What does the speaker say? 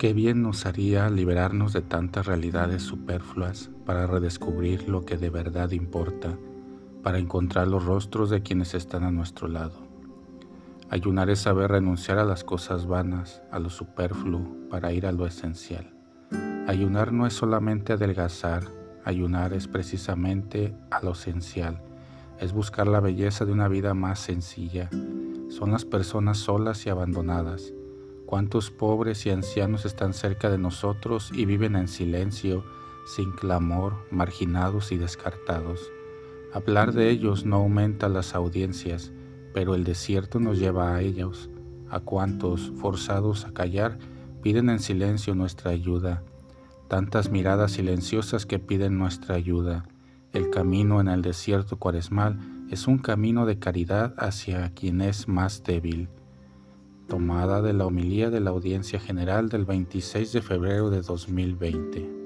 Qué bien nos haría liberarnos de tantas realidades superfluas para redescubrir lo que de verdad importa, para encontrar los rostros de quienes están a nuestro lado. Ayunar es saber renunciar a las cosas vanas, a lo superfluo, para ir a lo esencial. Ayunar no es solamente adelgazar, ayunar es precisamente a lo esencial, es buscar la belleza de una vida más sencilla. Son las personas solas y abandonadas Cuántos pobres y ancianos están cerca de nosotros y viven en silencio, sin clamor, marginados y descartados. Hablar de ellos no aumenta las audiencias, pero el desierto nos lleva a ellos. A cuantos, forzados a callar, piden en silencio nuestra ayuda. Tantas miradas silenciosas que piden nuestra ayuda. El camino en el desierto cuaresmal es un camino de caridad hacia quien es más débil tomada de la homilía de la Audiencia General del 26 de febrero de 2020.